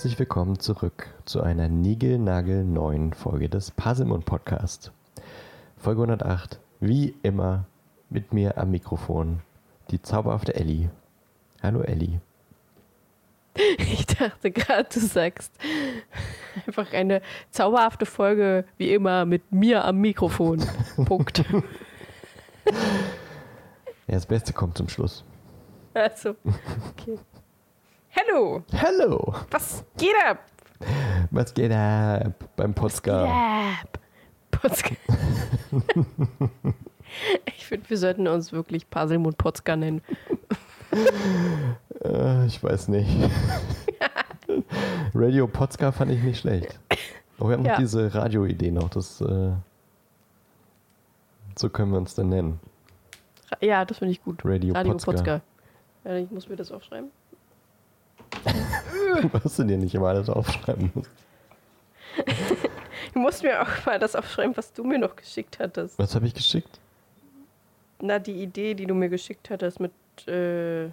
Herzlich willkommen zurück zu einer Nigel-Nagel neuen Folge des Puzzlemund Podcast. Folge 108, wie immer mit mir am Mikrofon, die zauberhafte Ellie. Hallo Ellie. Ich dachte gerade, du sagst einfach eine zauberhafte Folge, wie immer, mit mir am Mikrofon. Punkt. Ja, das Beste kommt zum Schluss. Also, okay. Hallo, Hallo! was geht ab? Was geht ab beim Podcast? Ab. Potzka. Ich finde, wir sollten uns wirklich Puzzlemund Potzka nennen. Äh, ich weiß nicht. Radio Potska fand ich nicht schlecht. Aber wir haben Ja. noch diese Radio-Idee noch. Das, äh, so können wir uns dann nennen. Ja, das finde ich gut. Radio, Radio Potzka. Potzka. Ja, ich muss mir das aufschreiben. Was du dir nicht immer alles aufschreiben musst. Ich muss mir auch mal das aufschreiben, was du mir noch geschickt hattest. Was habe ich geschickt? Na, die Idee, die du mir geschickt hattest mit. Äh,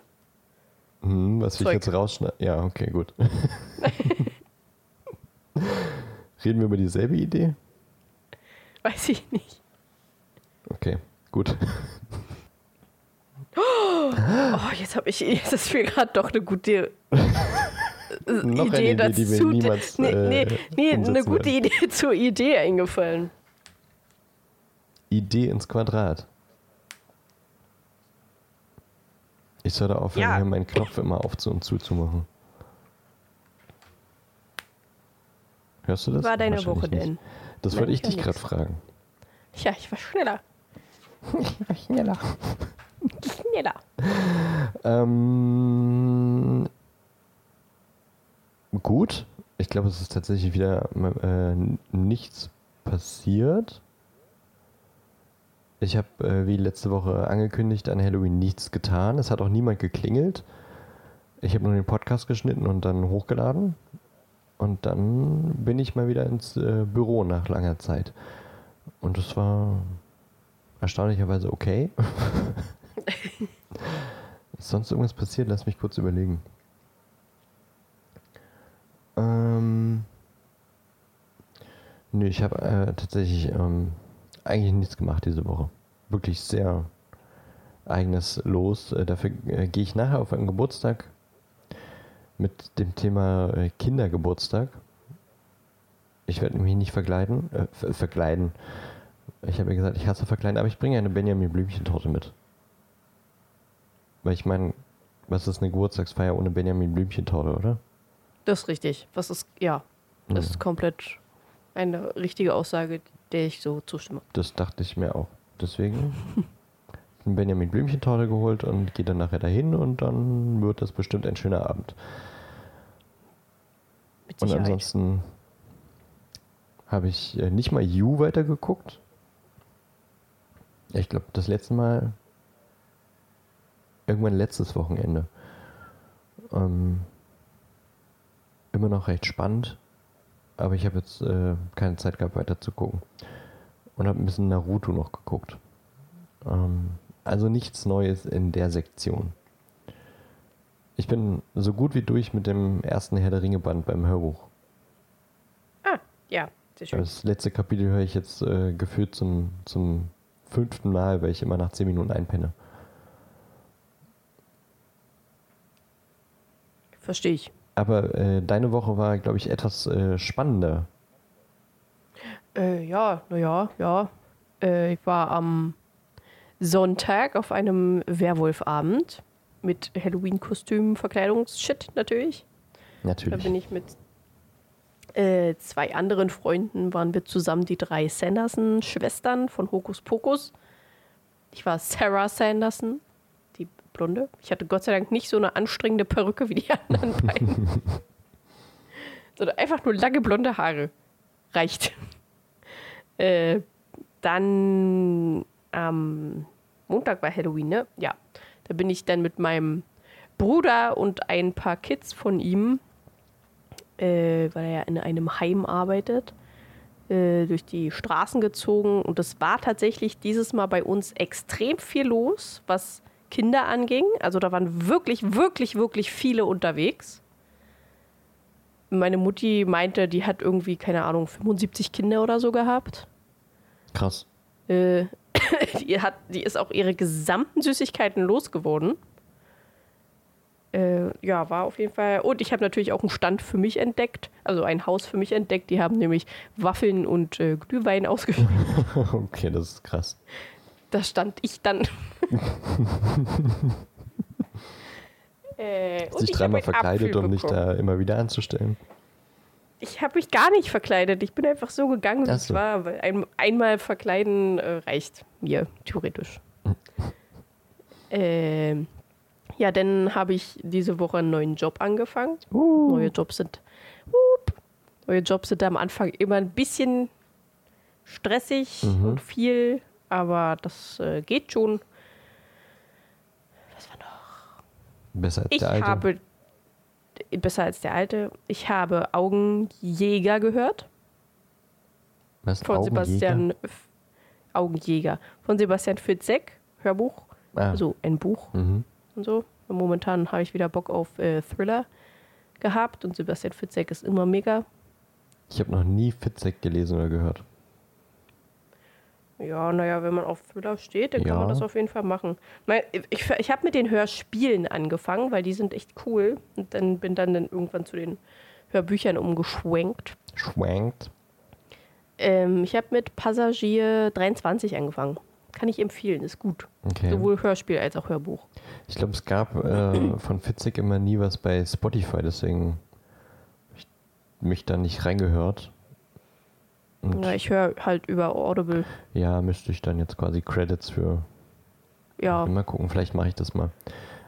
Hm, was will ich Zeug. jetzt rausschneiden? Ja, okay, gut. Reden wir über dieselbe Idee? weiß ich nicht. Okay, gut. Oh, jetzt habe ich. Jetzt ist mir gerade doch eine gute Noch eine Idee Idee, die dazu. niemals, nee, äh, nee, nee eine gute werden. Idee zur Idee eingefallen. Idee ins Quadrat. Ich sollte aufhören, Ja. hier meinen Knopf immer auf zu und zu zu machen. Hörst du das? War deine Woche nicht. denn? Das Nein, wollte ich ich dich gerade fragen. Ja, ich war schneller. Schneller. Schneller. Ähm, gut. Ich glaube, es ist tatsächlich wieder äh, nichts passiert. Ich habe, äh, wie letzte Woche angekündigt, an Halloween nichts getan. Es hat auch niemand geklingelt. Ich habe nur den Podcast geschnitten und dann hochgeladen. Und dann bin ich mal wieder ins äh, Büro nach langer Zeit. Und es war erstaunlicherweise okay. Ist sonst irgendwas passiert? Lass mich kurz überlegen. Ähm. Nö, ich habe äh, tatsächlich ähm, eigentlich nichts gemacht diese Woche. Wirklich sehr eigenes Los. Äh, dafür äh, gehe ich nachher auf einen Geburtstag mit dem Thema äh, Kindergeburtstag. Ich werde mich nicht verkleiden. Äh, ver verkleiden. Ich habe ja gesagt, ich hasse verkleiden, aber ich bringe eine Benjamin Blümchen-Torte mit. Weil ich meine, was ist eine Geburtstagsfeier ohne Benjamin Blümchen-Torte, oder? Das ist richtig. Was ist. Ja, das Ja. ist komplett eine richtige Aussage, der ich so zustimme. Das dachte ich mir auch. Deswegen eine Benjamin Blümchen-Torte geholt und gehe dann nachher dahin und dann wird das bestimmt ein schöner Abend. Und ansonsten habe ich äh, nicht mal You weitergeguckt. Ich glaube, das letzte Mal irgendwann letztes Wochenende. Ähm, immer noch recht spannend, aber ich habe jetzt äh, keine Zeit gehabt, weiter zu gucken. Und habe ein bisschen Naruto noch geguckt. Ähm, also nichts Neues in der Sektion. Ich bin so gut wie durch mit dem ersten Herr der Ringe Band beim Hörbuch. Ah, ja, sehr schön. Das letzte Kapitel höre ich jetzt äh, gefühlt zum, zum fünften Mal, weil ich immer nach zehn Minuten einpenne. Verstehe ich. Aber äh, deine Woche war, glaube ich, etwas äh, spannender. Äh, ja, naja, ja. Äh, ich war am Sonntag auf einem Werwolfabend mit Halloween-Kostüm, Verkleidungsshit natürlich. Da Natürlich. bin ich mit äh, zwei anderen Freunden, waren wir zusammen die drei Sanderson-Schwestern von Hokus Pokus. Ich war Sarah Sanderson, Blonde. Ich hatte Gott sei Dank nicht so eine anstrengende Perücke wie die anderen beiden. Sondern einfach nur lange blonde Haare. Reicht. Äh, dann am Montag war Halloween, ne? Ja. Da bin ich dann mit meinem Bruder und ein paar Kids von ihm, äh, weil er ja in einem Heim arbeitet, äh, durch die Straßen gezogen. Und es war tatsächlich dieses Mal bei uns extrem viel los, was Kinder anging. Also da waren wirklich, wirklich, wirklich viele unterwegs. meine Mutti meinte, die hat irgendwie, keine Ahnung, 75 Kinder oder so gehabt. Krass. Äh, die, hat, die ist auch ihre gesamten Süßigkeiten losgeworden. Äh, ja, war auf jeden Fall. Und ich habe natürlich auch einen Stand für mich entdeckt, also ein Haus für mich entdeckt. Die haben nämlich Waffeln und äh, Glühwein ausgeschenkt. okay, das ist krass. Da stand ich dann. äh, Sich dreimal verkleidet, um mich da immer wieder anzustellen. Ich habe mich gar nicht verkleidet. Ich bin einfach so gegangen, wie es war. Weil ein, einmal verkleiden äh, reicht mir, theoretisch. ähm, ja, dann habe ich diese Woche einen neuen Job angefangen. Uh. Neue Jobs sind. Uh, neue Jobs sind am Anfang immer ein bisschen stressig mhm. und viel, aber das äh, geht schon. Was war noch? Besser als ich der alte. Habe, besser als der alte. Ich habe Augenjäger gehört. Was? Von Augenjäger? Sebastian Augenjäger. Von Sebastian Fitzek, Hörbuch. Ah. Also ein Buch. Mhm und so. Momentan habe ich wieder Bock auf äh, Thriller gehabt und Sebastian Fitzek ist immer mega. Ich habe noch nie Fitzek gelesen oder gehört. Ja, naja, wenn man auf Thriller steht, dann ja. kann man das auf jeden Fall machen. Ich, ich habe mit den Hörspielen angefangen, weil die sind echt cool. Und dann bin dann, dann irgendwann zu den Hörbüchern umgeschwenkt. Schwenkt? Ähm, ich habe mit Passagier 23 angefangen. Kann ich empfehlen, ist gut. Okay. Sowohl Hörspiel als auch Hörbuch. Ich glaube, es gab äh, von Fitzig immer nie was bei Spotify, deswegen habe ich mich da nicht reingehört. Und ja, ich höre halt über Audible. Ja, müsste ich dann jetzt quasi Credits für. Ja. Mal gucken, vielleicht mache ich das mal.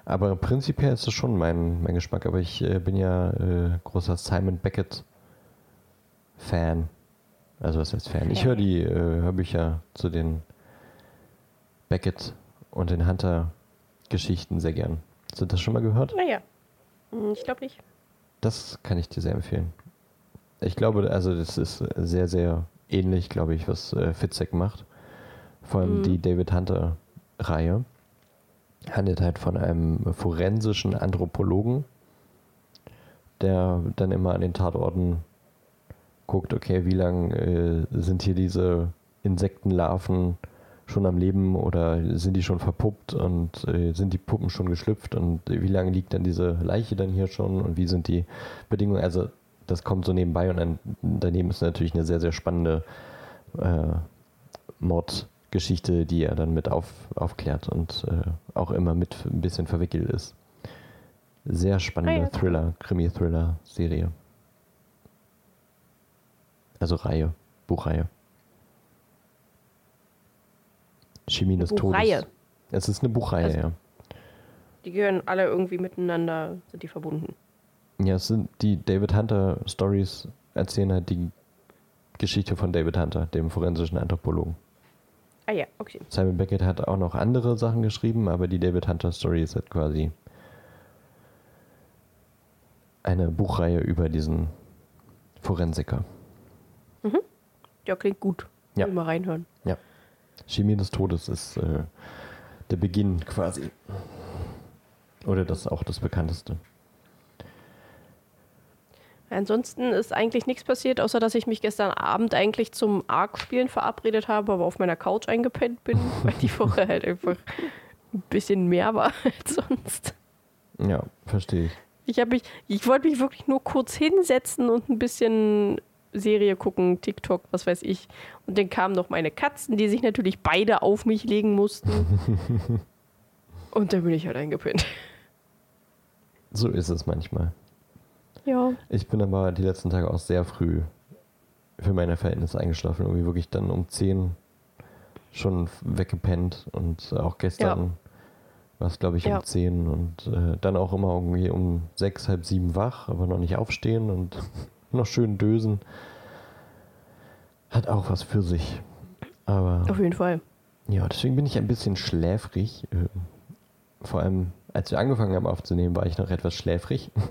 Aber prinzipiell ist das schon mein, mein Geschmack. Aber ich äh, bin ja äh, großer Simon Beckett-Fan. Also was heißt Fan? Ich höre die äh, Hörbücher zu den Beckett und den Hunter-Geschichten sehr gern. Hast du das schon mal gehört? Naja, hm, ich glaube nicht. Das kann ich dir sehr empfehlen. Ich glaube, also das ist sehr, sehr ähnlich, glaube ich, was äh, Fitzek macht. Vor allem mhm. die David Hunter-Reihe handelt halt von einem forensischen Anthropologen, der dann immer an den Tatorten guckt, okay, wie lange äh, sind hier diese Insektenlarven schon am Leben oder sind die schon verpuppt und äh, sind die Puppen schon geschlüpft und wie lange liegt dann diese Leiche dann hier schon und wie sind die Bedingungen? Also das kommt so nebenbei und dann, daneben ist natürlich eine sehr, sehr spannende äh, Mordgeschichte, die er dann mit auf, aufklärt und äh, auch immer mit ein bisschen verwickelt ist. Sehr spannende ah, Thriller, Krimi-Thriller-Serie. Also Reihe, Buchreihe. Chemie des Todes. Es ist eine Buchreihe, also, ja. Die gehören alle irgendwie miteinander, sind die verbunden. Ja, es sind die David Hunter Stories erzählen halt die Geschichte von David Hunter, dem forensischen Anthropologen. Ah ja, okay. Simon Beckett hat auch noch andere Sachen geschrieben, aber die David Hunter Story ist halt quasi eine Buchreihe über diesen Forensiker. Mhm. Ja, klingt gut. Ja. Mal reinhören. Ja. Chemie des Todes ist äh, der Beginn quasi. Oder das auch das bekannteste. Ansonsten ist eigentlich nichts passiert, außer dass ich mich gestern Abend eigentlich zum Arc-Spielen verabredet habe, aber auf meiner Couch eingepennt bin, weil die Woche halt einfach ein bisschen mehr war als sonst. Ja, verstehe ich. Ich, mich, ich wollte mich wirklich nur kurz hinsetzen und ein bisschen Serie gucken, TikTok, was weiß ich. Und dann kamen noch meine Katzen, die sich natürlich beide auf mich legen mussten. und dann bin ich halt eingepinnt. So ist es manchmal. Ja. Ich bin aber die letzten Tage auch sehr früh für meine Verhältnisse eingeschlafen. Irgendwie wirklich dann um 10 schon weggepennt und auch gestern ja. war es, glaube ich, um ja. 10 und äh, dann auch immer irgendwie um 6, halb 7 wach, aber noch nicht aufstehen und noch schön dösen. Hat auch was für sich. Aber. Auf jeden Fall. Ja, deswegen bin ich ein bisschen schläfrig. Ähm, vor allem, als wir angefangen haben aufzunehmen, war ich noch etwas schläfrig.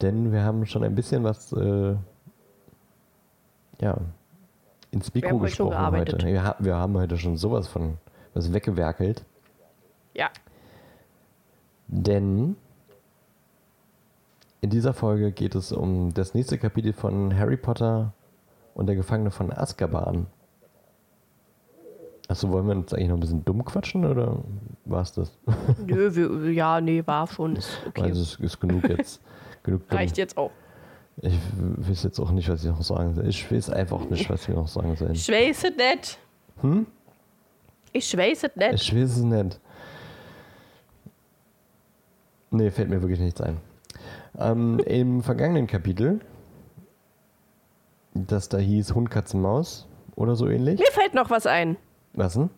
Denn wir haben schon ein bisschen was, äh, ja, ins Mikro gesprochen heute. Wir, wir haben heute schon sowas von was weggewerkelt. Ja. Denn In dieser Folge geht es um das nächste Kapitel von Harry Potter und der Gefangene von Azkaban. Achso, wollen wir uns eigentlich noch ein bisschen dumm quatschen oder war es das? Nö, wir, ja, nee, war schon. Ist okay. Also es ist genug jetzt. genug dumm. Reicht jetzt auch. Ich weiß jetzt auch nicht, was ich noch sagen soll. Ich weiß einfach nicht, was wir noch sagen sollen. Ich weiß es nicht. Hm? Ich weiß es nicht. Ich weiß es nicht. Nee, fällt mir wirklich nichts ein. Ähm, Im vergangenen Kapitel, das da hieß Hund, Katze, Maus oder so ähnlich. Mir fällt noch was ein. Was denn?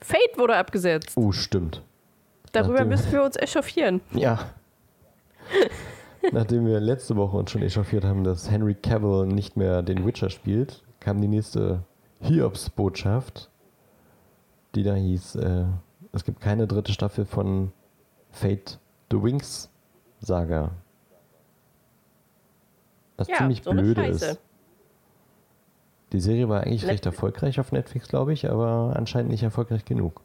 Fate wurde abgesetzt. Oh, stimmt. Darüber nachdem- müssen wir uns echauffieren. Ja. Nachdem wir letzte Woche uns schon echauffiert haben, dass Henry Cavill nicht mehr den Witcher spielt, kam die nächste Hiobs-Botschaft, die da hieß, äh, es gibt keine dritte Staffel von Fate the Wings Saga. Was Ja, ziemlich so blöde ist. Die Serie war eigentlich Net- recht erfolgreich auf Netflix, glaube ich, aber anscheinend nicht erfolgreich genug.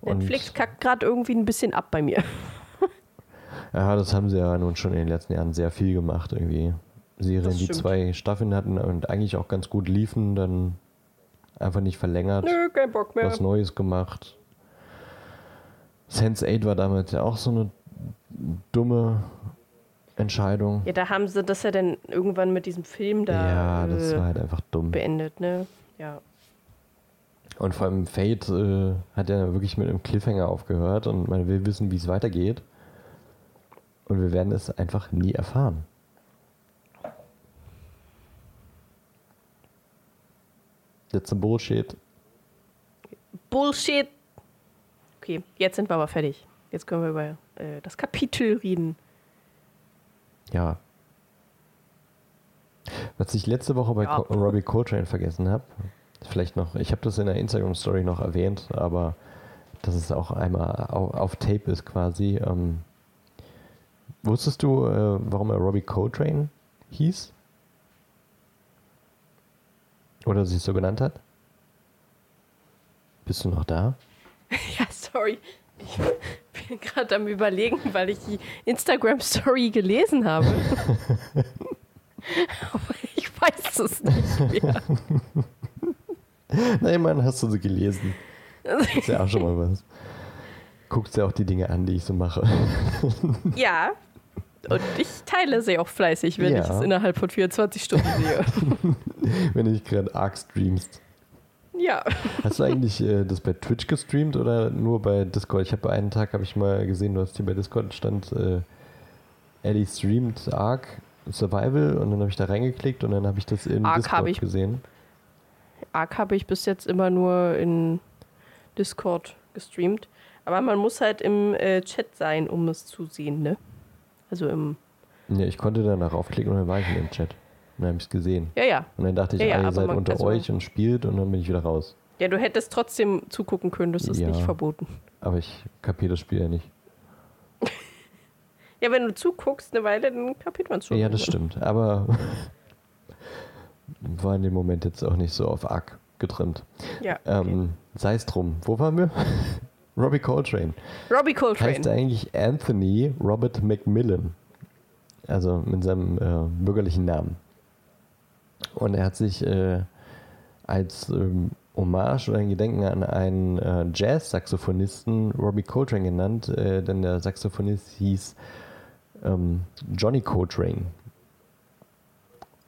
Und- Netflix kackt gerade irgendwie ein bisschen ab bei mir. Ja, das haben sie ja nun schon in den letzten Jahren sehr viel gemacht, irgendwie. Serien, die zwei Staffeln hatten und eigentlich auch ganz gut liefen, dann einfach nicht verlängert, Nö, kein Bock mehr. was Neues gemacht. Sense8 war damals ja auch so eine dumme Entscheidung. Ja, da haben sie das ja dann irgendwann mit diesem Film da Ja, das äh, war halt einfach dumm. beendet, ne? Ja. Und vor allem Fate äh, hat ja wirklich mit einem Cliffhanger aufgehört und man will wissen, wie es weitergeht. Und wir werden es einfach nie erfahren. That's some Bullshit. Bullshit. Okay, jetzt sind wir aber fertig. Jetzt können wir über äh, das Kapitel reden. Ja. Was ich letzte Woche bei Ja. Co Robbie Coltrane vergessen habe, vielleicht noch, ich habe das in der Instagram-Story noch erwähnt, aber dass es auch einmal auf, auf Tape ist quasi. Ähm, wusstest du, äh, warum er Robbie Coltrane hieß? Oder sich so genannt hat? Bist du noch da? Ja, sorry. Ich bin gerade am Überlegen, weil ich die Instagram-Story gelesen habe. Aber ich weiß es nicht mehr. Nein, Mann, hast du sie gelesen. Ist ja auch schon mal was. Guckst ja auch die Dinge an, die ich so mache. Ja. Und ich teile sie auch fleißig, wenn Ja. ich es innerhalb von 24 Stunden sehe. Wenn du nicht gerade arg streamst. Ja. Hast du eigentlich äh, das bei Twitch gestreamt oder nur bei Discord? Ich habe bei einem Tag habe ich mal gesehen, du hast hier bei Discord stand äh, Ellie streamt Ark Survival und dann habe ich da reingeklickt und dann habe ich das in Ark Discord ich- gesehen. Arc habe ich bis jetzt immer nur in Discord gestreamt. Aber man muss halt im äh, Chat sein, um es zu sehen, ne? Also im. Ja, ich konnte danach aufklicken und dann war ich in dem Chat. Und dann habe ich es gesehen. Ja, ja. Und dann dachte ich, Ja, ja, ah, ihr seid man- unter also- euch und spielt und dann bin ich wieder raus. Ja, du hättest trotzdem zugucken können, das ist Ja. nicht verboten. Aber ich kapiere das Spiel ja nicht. Ja, wenn du zuguckst eine Weile, dann kapiert man es schon. Ja, das stimmt. Aber war in dem Moment jetzt auch nicht so auf Ark getrimmt. Ja, okay. Ähm, Sei es drum. Wo waren wir? Robbie Coltrane. Robbie Heißt Coltrane. eigentlich Anthony Robert Macmillan. Also mit seinem äh, bürgerlichen Namen. Und er hat sich äh, als ähm, Hommage oder ein Gedenken an einen äh, Jazz-Saxophonisten Robbie Coltrane genannt, äh, denn der Saxophonist hieß ähm, Johnny Coltrane.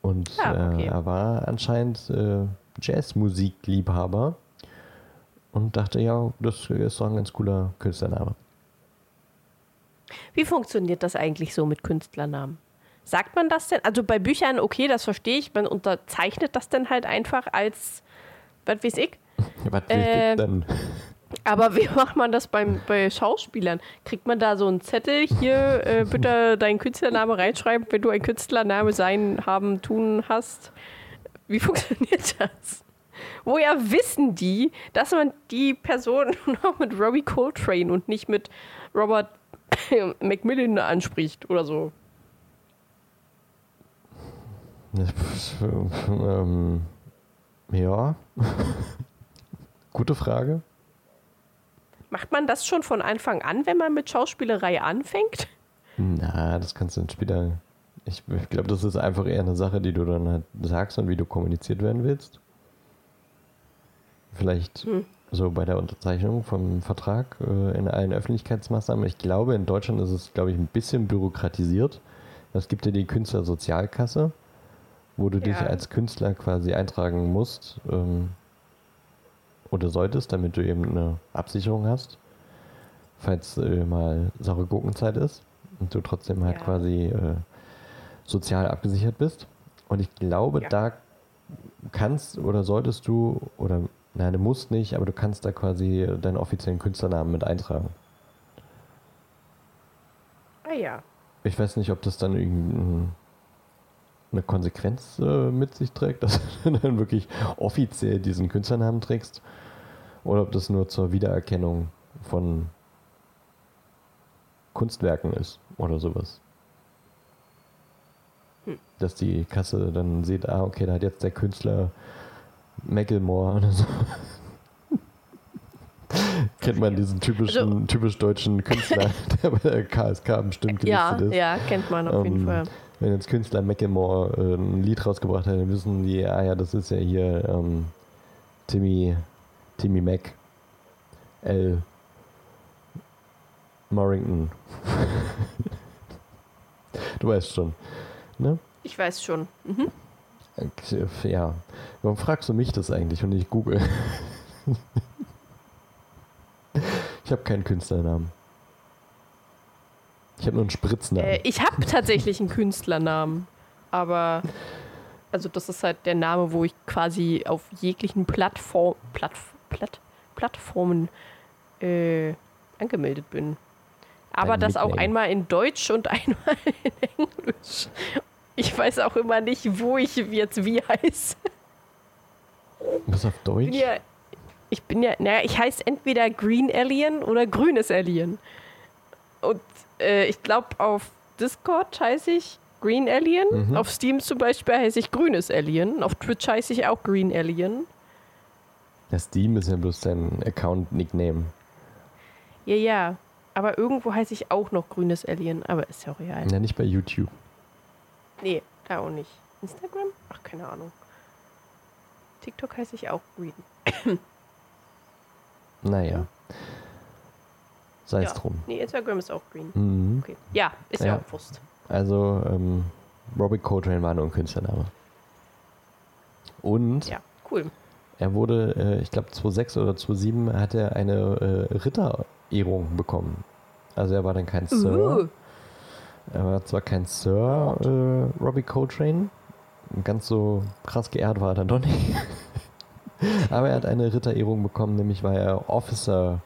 Und Ah, okay. äh, er war anscheinend äh, Jazzmusikliebhaber und dachte, ja, das ist doch ein ganz cooler Künstlername. Wie funktioniert das eigentlich so mit Künstlernamen? Sagt man das denn? Also bei Büchern, okay, das verstehe ich. Man unterzeichnet das dann halt einfach als, was weiß ich. Was Äh, dann? Aber wie macht man das beim, bei Schauspielern? Kriegt man da so einen Zettel, hier äh, bitte deinen Künstlername reinschreiben, wenn du ein Künstlername sein, haben, tun hast? Wie funktioniert das? Woher wissen die, dass man die Person noch mit Robbie Coltrane und nicht mit Robert Macmillan anspricht oder so? Ähm, ja. Gute Frage. Macht man das schon von Anfang an, wenn man mit Schauspielerei anfängt? Na, das kannst du dann später. Ich, ich glaube, das ist einfach eher eine Sache, die du dann halt sagst und wie du kommuniziert werden willst. Vielleicht Hm. so bei der Unterzeichnung vom Vertrag äh, in allen Öffentlichkeitsmaßnahmen. Ich glaube, in Deutschland ist es, glaube ich, ein bisschen bürokratisiert. Es gibt ja die Künstlersozialkasse, wo du dich Ja. als Künstler quasi eintragen musst ähm, oder solltest, damit du eben eine Absicherung hast, falls äh, mal saure Gurkenzeit ist und du trotzdem halt Ja. quasi äh, sozial abgesichert bist. Und ich glaube, Ja. da kannst oder solltest du oder nein, du musst nicht, aber du kannst da quasi deinen offiziellen Künstlernamen mit eintragen. Ah ja. Ich weiß nicht, ob das dann irgendeine Konsequenz äh, mit sich trägt, dass du dann wirklich offiziell diesen Künstlernamen trägst oder ob das nur zur Wiedererkennung von Kunstwerken ist oder sowas. Hm. Dass die Kasse dann sieht, ah, okay, da hat jetzt der Künstler Macklemore oder so. Kennt man diesen typischen, Also- typisch deutschen Künstler, der bei der KSK bestimmt Ja, gelistet ist. ja, kennt man auf jeden Ähm, Fall. Wenn jetzt Künstler Macklemore äh, ein Lied rausgebracht hat, dann wissen die, ah ja, das ist ja hier ähm, Timmy, Timmy Mac, L. Morrington. du weißt schon, ne? Ich weiß schon. Mhm. Äh, Ja. Warum fragst du mich das eigentlich und nicht Google? ich habe keinen Künstlernamen. Ich habe nur einen Spritznamen. Äh, ich habe tatsächlich einen Künstlernamen, aber also das ist halt der Name, wo ich quasi auf jeglichen Plattform, Platt, Platt, Plattformen äh, angemeldet bin. Aber Dein das auch Nickname. einmal in Deutsch und einmal in Englisch. Ich weiß auch immer nicht, wo ich jetzt wie heiße. Was auf Ich Deutsch? bin ja, ich bin ja, naja, ich heiße entweder Green Alien oder Grünes Alien. Und äh, ich glaube, auf Discord heiße ich Green Alien. Mhm. Auf Steam zum Beispiel heiße ich Grünes Alien. Auf Twitch heiße ich auch Green Alien. Das Steam ist ja bloß dein Account-Nickname. Ja, ja. Aber irgendwo heiße ich auch noch Grünes Alien. Aber ist ja auch real. Ja, nicht bei YouTube. Nee, da auch nicht. Instagram? Ach, keine Ahnung. TikTok heiße ich auch Green. Naja. Sei es ja. drum. Nee, Instagram ist auch Green. Mhm. Okay. Ja, ist ja, Ja. auch Wurst. Also, ähm, Robbie Coltrane war nur ein Künstlername. Und Ja, cool. er wurde, äh, ich glaube 2006 oder 2007 hat er eine äh, Ritterehrung bekommen. Also er war dann kein Sir. Uh. Er war zwar kein Sir, äh, Robbie Coltrane. Ganz so krass geehrt war er dann doch nicht. Aber er hat eine Ritterehrung bekommen, nämlich war er Officer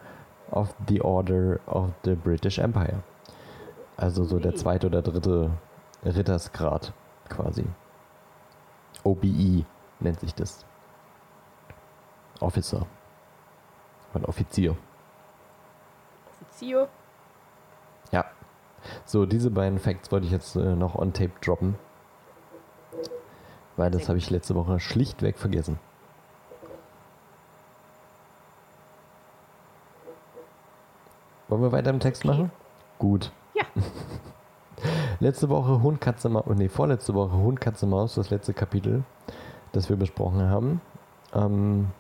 of the Order of the British Empire. Also so der zweite oder dritte Rittersgrad quasi. OBE nennt sich das. Officer. Ein Offizier. Officio. Ja. So, diese beiden Facts wollte ich jetzt äh, noch on tape droppen. Weil das habe ich letzte Woche schlichtweg vergessen. Wollen wir weiter im Text Okay. machen? Gut. Ja. Letzte Woche Hund, Katze, Maus, nee, vorletzte Woche Hund, Katze, Maus, das letzte Kapitel, das wir besprochen haben. Ähm,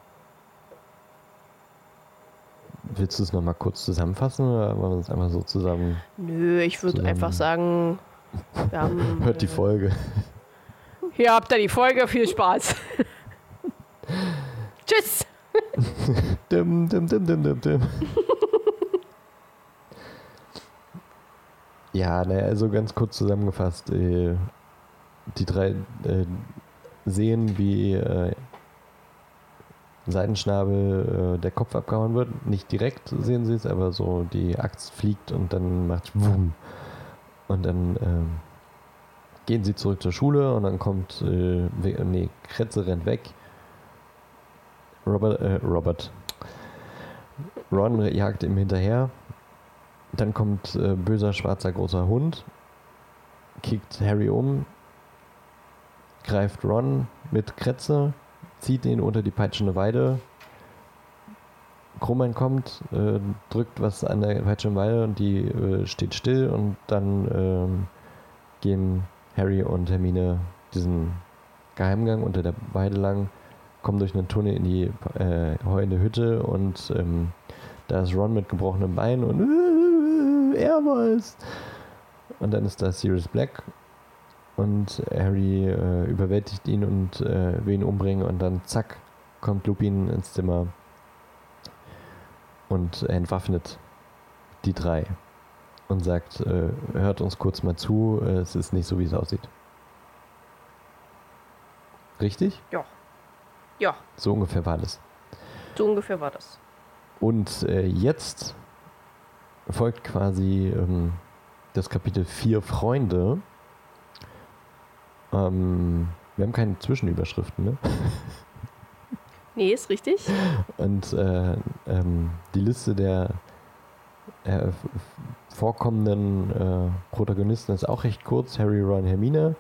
willst du es nochmal kurz zusammenfassen oder wollen wir es einfach so zusammen? Nö, ich würde einfach sagen, haben, Hört die Folge. Hier habt ihr die Folge. Viel Spaß. Tschüss. Dim, dim, dim, dim, dim, dim. Ja, naja, also ganz kurz zusammengefasst. Äh, die drei äh, sehen, wie äh, Seidenschnabel äh, der Kopf abgehauen wird. Nicht direkt sehen sie es, aber so die Axt fliegt und dann macht Wumm. Und dann ähm, gehen sie zurück zur Schule und dann kommt, äh, nee, Kretze rennt weg. Robert, äh, Robert. Ron jagt ihm hinterher. Dann kommt äh, böser schwarzer großer Hund, kickt Harry um, greift Ron mit Kretze, zieht ihn unter die peitschende Weide, Krumman kommt, äh, drückt was an der falschen Weile und die äh, steht still und dann ähm, gehen Harry und Hermine diesen Geheimgang unter der Weide lang, kommen durch einen Tunnel in die äh, heulende Hütte und ähm, da ist Ron mit gebrochenem Bein und er war's. Und dann ist da Sirius Black und Harry äh, überwältigt ihn und äh, will ihn umbringen und dann zack kommt Lupin ins Zimmer und entwaffnet die drei und sagt, äh, hört uns kurz mal zu, äh, es ist nicht so, wie es aussieht. Richtig? Ja. Ja, So ungefähr war das. so ungefähr war das. Und äh, jetzt folgt quasi ähm, das Kapitel Vier Freunde. Ähm, wir haben keine Zwischenüberschriften, ne? Nee, ist richtig. Und äh, ähm, die Liste der äh, vorkommenden äh, Protagonisten ist auch recht kurz. Harry, Ron, Hermine,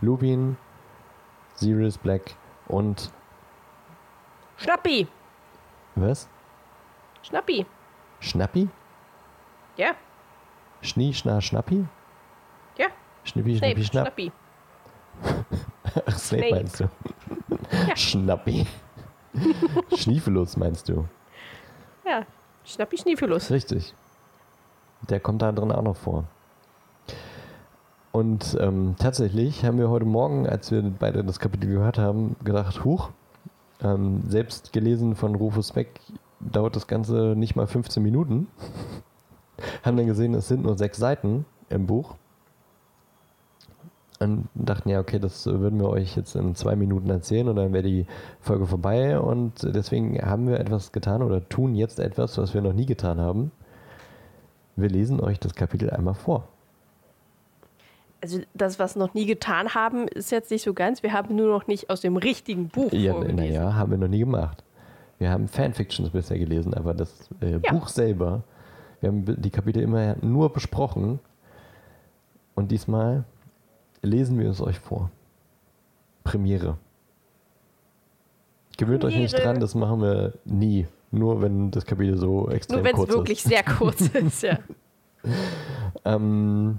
Lupin, Sirius Black und Schnappi! was? Schnappi! Schnappi? Ja, Schnie, Schna, Schnappi? ja. Schnippi, Schnippi, Schnapp? Schnappi. Ach, Snape Snape. meinst du? Schnappi. Schniefelus meinst du? Ja, Schnappi Schniefelus. Richtig. Der kommt da drin auch noch vor. Und ähm, tatsächlich haben wir heute Morgen, als wir beide das Kapitel gehört haben, gedacht, huch, ähm, selbst gelesen von Rufus Beck dauert das Ganze nicht mal 15 Minuten. Haben dann gesehen, es sind nur sechs Seiten im Buch. Und dachten, ja, okay, das würden wir euch jetzt in zwei Minuten erzählen und dann wäre die Folge vorbei. Und deswegen haben wir etwas getan oder tun jetzt etwas, was wir noch nie getan haben. Wir lesen euch das Kapitel einmal vor. Also das, was noch nie getan haben, ist jetzt nicht so ganz. Wir haben nur noch nicht aus dem richtigen Buch Ja, vorgelesen. naja, haben wir noch nie gemacht. Wir haben Fanfictions bisher gelesen, aber das äh, Ja. Buch selber, wir haben die Kapitel immer nur besprochen. Und diesmal lesen wir es euch vor. Premiere. Gewöhnt euch nicht dran, das machen wir nie. Nur wenn das Kapitel so extrem Nur wenn es kurz wirklich ist. sehr kurz ist, ja. Ähm,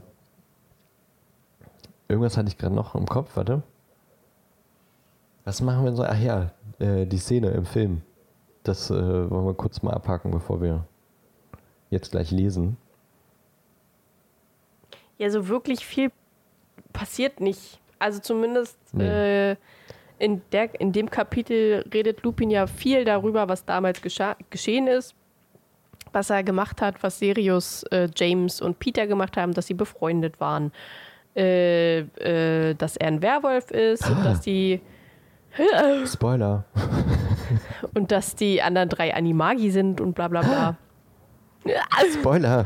irgendwas hatte ich gerade noch im Kopf, warte. Was machen wir so? Ach ja, äh, die Szene im Film. Das äh, wollen wir kurz mal abhaken, bevor wir jetzt gleich lesen. Ja, so wirklich viel passiert nicht. Also zumindest Nee. äh, in, der, in dem Kapitel redet Lupin ja viel darüber, was damals geschehen ist, was er gemacht hat, was Sirius, äh, James und Peter gemacht haben, dass sie befreundet waren, äh, äh, dass er ein Werwolf ist und dass die Spoiler. und dass die anderen drei Animagi sind und bla bla bla. Spoiler.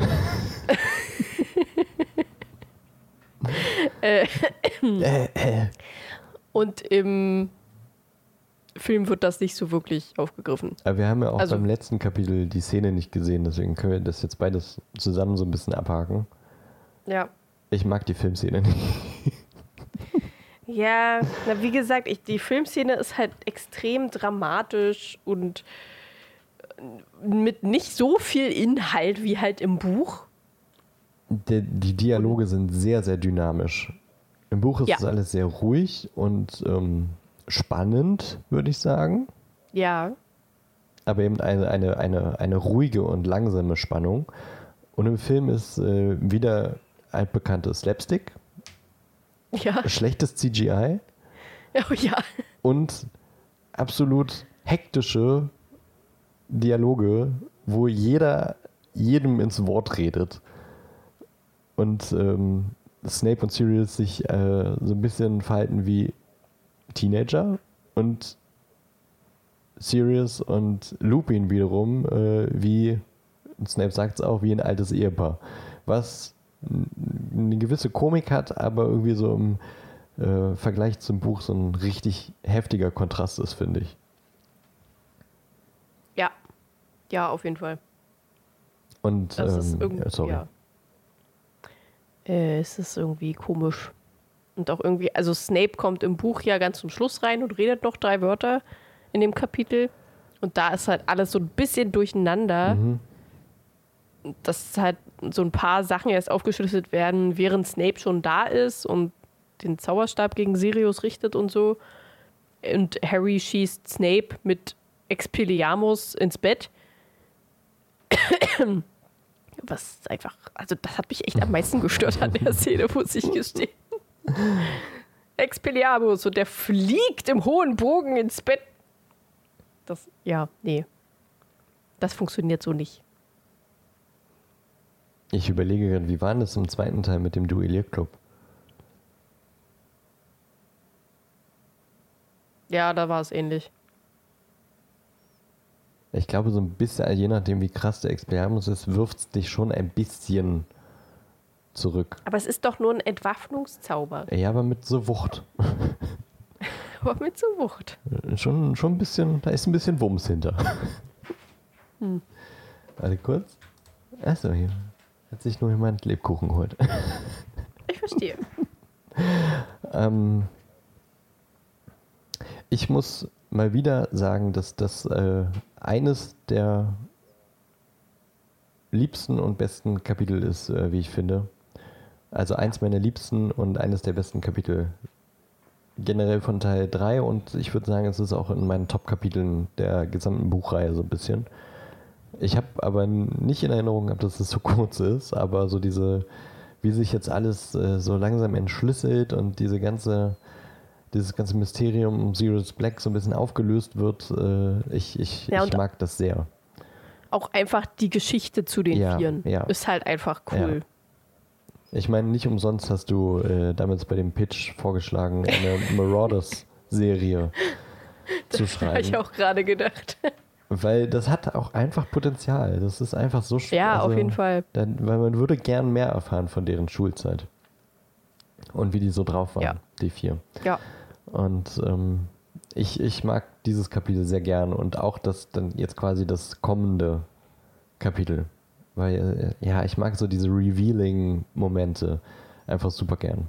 Äh, äh, äh. Und im Film wird das nicht so wirklich aufgegriffen. Aber wir haben ja auch Also- beim letzten Kapitel die Szene nicht gesehen, deswegen können wir das jetzt beides zusammen so ein bisschen abhaken. Ja. Ich mag die Filmszene nicht. Ja, na, wie gesagt, ich, die Filmszene ist halt extrem dramatisch und mit nicht so viel Inhalt wie halt im Buch. Der, die Dialoge sind sehr, sehr dynamisch. Im Buch ist Ja. es alles sehr ruhig und ähm, spannend, würde ich sagen. Ja, Aber eben eine, eine, eine, eine ruhige und langsame Spannung. Und im Film ist äh, wieder altbekanntes Slapstick, ja, schlechtes CGI oh, ja. und absolut hektische Dialoge, wo jeder jedem ins Wort redet. Und ähm, Snape und Sirius sich äh, so ein bisschen verhalten wie Teenager und Sirius und Lupin wiederum äh, wie, Snape sagt es auch, wie ein altes Ehepaar. Was eine gewisse Komik hat, aber irgendwie so im äh, Vergleich zum Buch so ein richtig heftiger Kontrast ist, finde ich. Ja. Ja, auf jeden Fall. Und Das ist ähm, irgendwie, ja, sorry. ja. Äh, es ist irgendwie komisch. Und auch irgendwie, also Snape kommt im Buch ja ganz zum Schluss rein und redet noch drei Wörter in dem Kapitel. Und da ist halt alles so ein bisschen durcheinander. Mhm. Dass halt so ein paar Sachen erst aufgeschlüsselt werden, während Snape schon da ist und den Zauberstab gegen Sirius richtet und so. Und Harry schießt Snape mit Expelliarmus ins Bett. Was einfach, also das hat mich echt am meisten gestört an der Szene, muss ich gestehen. Expelliarmus und der fliegt im hohen Bogen ins Bett. Das, ja, nee. Das funktioniert so nicht. Ich überlege gerade, wie war denn das im zweiten Teil mit dem Duellierclub? Ja, da war es ähnlich. Ich glaube, so ein bisschen, je nachdem, wie krass der Expelliarmus ist, wirft es dich schon ein bisschen zurück. Aber es ist doch nur ein Entwaffnungszauber. Ja, aber mit so Wucht. Aber mit so Wucht. Schon, schon ein bisschen, da ist ein bisschen Wumms hinter. Hm. Warte kurz. Achso, hier. Hat sich nur jemand Lebkuchen geholt. Ich verstehe. ähm, ich muss mal wieder sagen, dass das äh, eines der liebsten und besten Kapitel ist, äh, wie ich finde. Also eins meiner liebsten und eines der besten Kapitel generell von Teil 3 und ich würde sagen, es ist auch in meinen Top-Kapiteln der gesamten Buchreihe so ein bisschen. Ich habe aber nicht in Erinnerung gehabt, dass es so kurz ist, aber so diese, wie sich jetzt alles äh, so langsam entschlüsselt und diese ganze, dieses ganze Mysterium um Sirius Black so ein bisschen aufgelöst wird, äh, ich, ich, Ja, ich mag das sehr. Auch einfach die Geschichte zu den Ja, Vieren ja. ist halt einfach cool. Ich meine, nicht umsonst hast du äh, damals bei dem Pitch vorgeschlagen, eine Marauders-Serie zu Habe ich schreiben. auch gerade gedacht. Weil das hat auch einfach Potenzial. Das ist einfach so sch- Ja, also, auf jeden Fall. Dann, weil man würde gern mehr erfahren von deren Schulzeit. Und wie die so drauf waren, Ja. die vier. Ja. Und ähm, ich, ich mag dieses Kapitel sehr gern und auch das dann jetzt quasi das kommende Kapitel. Weil, äh, ja, ich mag so diese Revealing-Momente einfach super gern.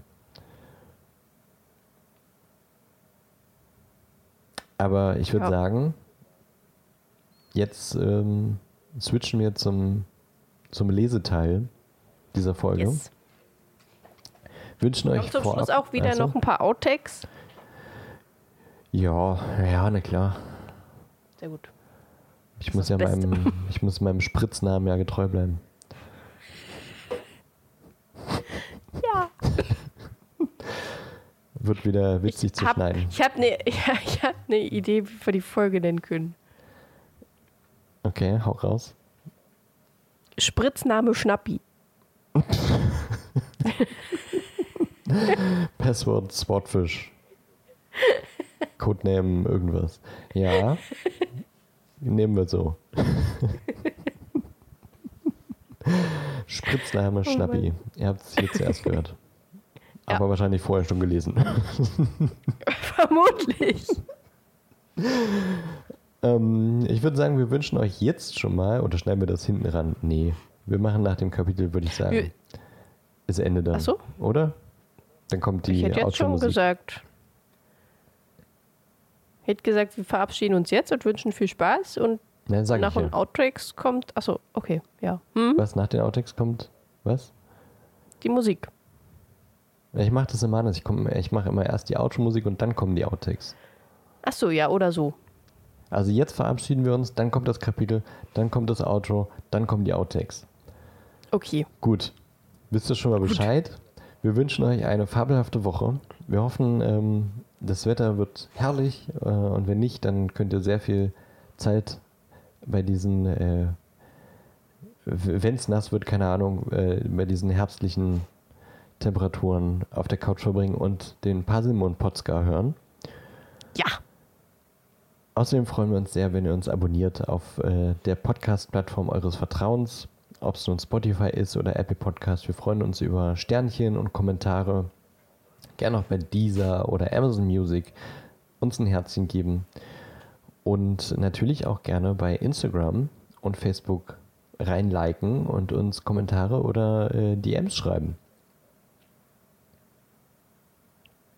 Aber ich würde Ja. sagen, jetzt ähm, switchen wir zum, zum Leseteil dieser Folge. Yes. Wünschen euch Und zum vorab, Schluss auch wieder also- noch ein paar Outtakes. Ja, ja, na klar. Sehr gut. Ich Das muss ja Beste. meinem, ich muss meinem Spritznamen ja getreu bleiben. Ja. Wird wieder witzig zu hab, schneiden. Ich habe eine ja, ich hab ne Idee, wie wir die Folge nennen können. Okay, hau raus. Spritzname Schnappi. Passwort Swordfish. Codename irgendwas. Ja. Nehmen wir so. Spritzname Oh Schnappi. Ihr habt es hier zuerst gehört. Ja. Aber wahrscheinlich vorher schon gelesen. Vermutlich. Ähm, ich würde sagen, wir wünschen euch jetzt schon mal, oder schneiden wir das hinten ran? Nee. Wir machen nach dem Kapitel, würde ich sagen, Wir- ist Ende dann. Ach so. Oder? Dann kommt die ich hätte jetzt schon gesagt. Hätte gesagt, wir verabschieden uns jetzt und wünschen viel Spaß und sag nach ich ja. den Outtakes kommt. Achso, okay, ja. Hm? Was nach den Outtakes kommt? Was? Die Musik. Ich mache das immer anders. Ich, komm- ich mache immer erst die Outro-Musik und dann kommen die Outtakes. Achso, ja, oder so. Also jetzt verabschieden wir uns, dann kommt das Kapitel, dann kommt das Outro, dann kommen die Outtakes. Okay. Gut. Wisst ihr schon mal Bescheid? Wir wünschen euch eine fabelhafte Woche. Wir hoffen, ähm, das Wetter wird herrlich äh, und wenn nicht, dann könnt ihr sehr viel Zeit bei diesen, äh, wenn es nass wird, keine Ahnung, äh, bei diesen herbstlichen Temperaturen auf der Couch verbringen und den Paselmond Podcast hören. Ja. Außerdem freuen wir uns sehr, wenn ihr uns abonniert auf äh, der Podcast-Plattform eures Vertrauens, ob es nun Spotify ist oder Apple Podcast. Wir freuen uns über Sternchen und Kommentare. Gerne auch bei Deezer oder Amazon Music uns ein Herzchen geben. Und natürlich auch gerne bei Instagram und Facebook reinliken und uns Kommentare oder äh, DMs schreiben.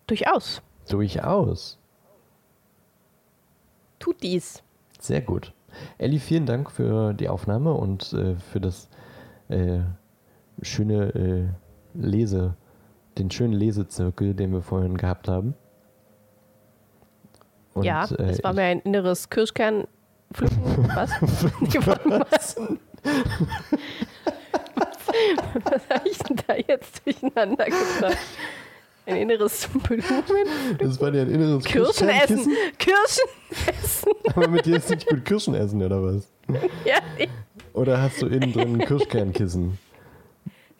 Durchaus. Durchaus. Tut dies. Sehr gut. Elli, vielen Dank für die Aufnahme und äh, für das äh, schöne äh, Lese, den schönen Lesezirkel, den wir vorhin gehabt haben. Und, ja, es äh, war mir ein inneres Kirschkernpflücken. Was? was? was, was habe ich denn da jetzt durcheinander gebracht? Ein inneres Blumen. Das war dir ein inneres Kirschen essen. Kirschen essen. Aber mit dir ist nicht gut Kirschen essen, oder was? Ja. Oder hast du innen drin ein Kirschkernkissen?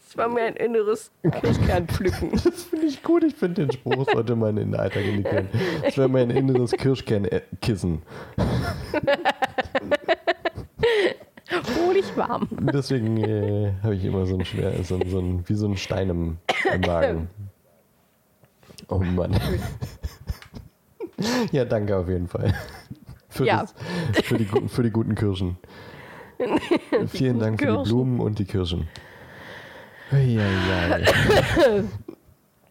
Das war mir ein inneres Kirschkernpflücken. Das finde ich gut. Ich finde den Spruch sollte man in den Alltag integrieren. Das wäre mein inneres Kirschkernkissen. Wohlig warm. Deswegen äh, habe ich immer so ein schwer, so, so ein, wie so ein Stein im, im Magen. Oh Mann. ja, danke auf jeden Fall. Für, ja. das, für, die, für die guten Kirschen. Vielen Dank Kirschen. für die Blumen und die Kirschen.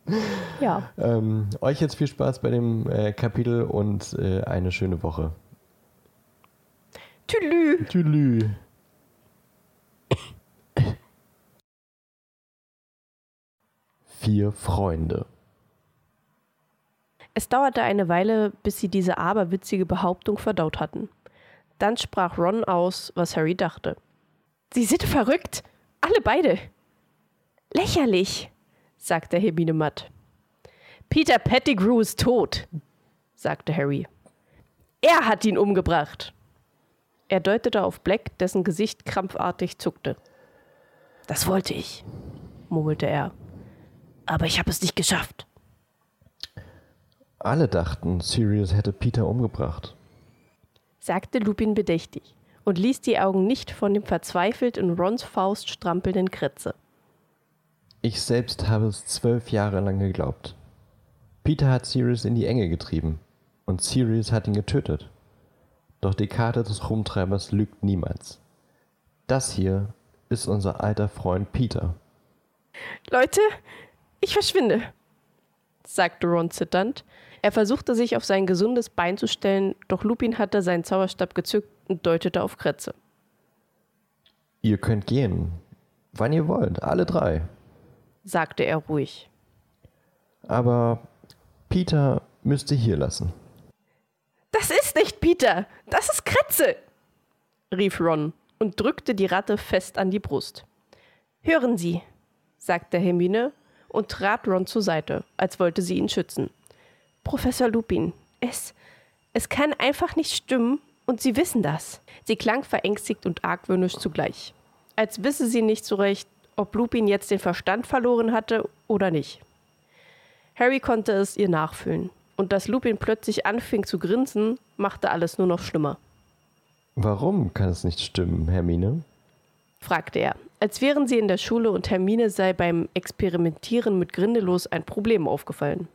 Ja. Ähm, euch jetzt viel Spaß bei dem äh, Kapitel und äh, eine schöne Woche. Tülü. Tülü. Vier Freunde. Es dauerte eine Weile, bis sie diese aberwitzige Behauptung verdaut hatten. Dann sprach Ron aus, was Harry dachte. Sie sind verrückt. Alle beide. Lächerlich, sagte Hermine matt. Peter Pettigrew ist tot, sagte Harry. Er hat ihn umgebracht. Er deutete auf Black, dessen Gesicht krampfartig zuckte. Das wollte ich, murmelte er. Aber ich habe es nicht geschafft. Alle dachten, Sirius hätte Peter umgebracht, sagte Lupin bedächtig und ließ die Augen nicht von dem verzweifelt in Rons Faust strampelnden Kritze. Ich selbst habe es zwölf Jahre lang geglaubt. Peter hat Sirius in die Enge getrieben und Sirius hat ihn getötet. Doch die Karte des Rumtreibers lügt niemals. Das hier ist unser alter Freund Peter. Leute, ich verschwinde, sagte Ron zitternd er versuchte sich auf sein gesundes Bein zu stellen, doch Lupin hatte seinen Zauberstab gezückt und deutete auf Kretze. Ihr könnt gehen, wann ihr wollt, alle drei, sagte er ruhig. Aber Peter müsste hier lassen. Das ist nicht Peter, das ist Kretze, rief Ron und drückte die Ratte fest an die Brust. Hören Sie, sagte Hermine und trat Ron zur Seite, als wollte sie ihn schützen. Professor Lupin. Es, es kann einfach nicht stimmen und Sie wissen das. Sie klang verängstigt und argwöhnisch zugleich. Als wisse sie nicht so recht, ob Lupin jetzt den Verstand verloren hatte oder nicht. Harry konnte es ihr nachfühlen. Und dass Lupin plötzlich anfing zu grinsen, machte alles nur noch schlimmer. Warum kann es nicht stimmen, Hermine? fragte er, als wären sie in der Schule und Hermine sei beim Experimentieren mit Grindelos ein Problem aufgefallen.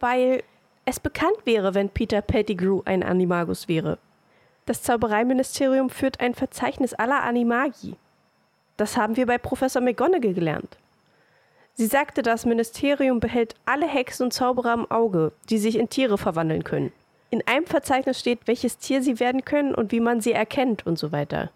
Weil es bekannt wäre, wenn Peter Pettigrew ein Animagus wäre. Das Zaubereiministerium führt ein Verzeichnis aller Animagi. Das haben wir bei Professor McGonagall gelernt. Sie sagte, das Ministerium behält alle Hexen und Zauberer im Auge, die sich in Tiere verwandeln können. In einem Verzeichnis steht, welches Tier sie werden können und wie man sie erkennt und so weiter.